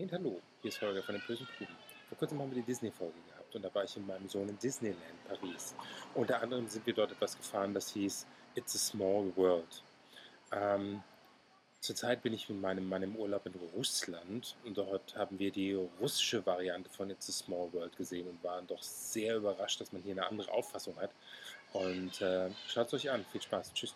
Und hallo, hier ist Holger von den bösen Puben. Vor kurzem haben wir die Disney-Folge gehabt und da war ich mit meinem Sohn in Disneyland Paris. Unter anderem sind wir dort etwas gefahren, das hieß It's a Small World. Ähm, zurzeit bin ich mit meinem Mann im Urlaub in Russland und dort haben wir die russische Variante von It's a Small World gesehen und waren doch sehr überrascht, dass man hier eine andere Auffassung hat. Und äh, schaut es euch an. Viel Spaß. Tschüss.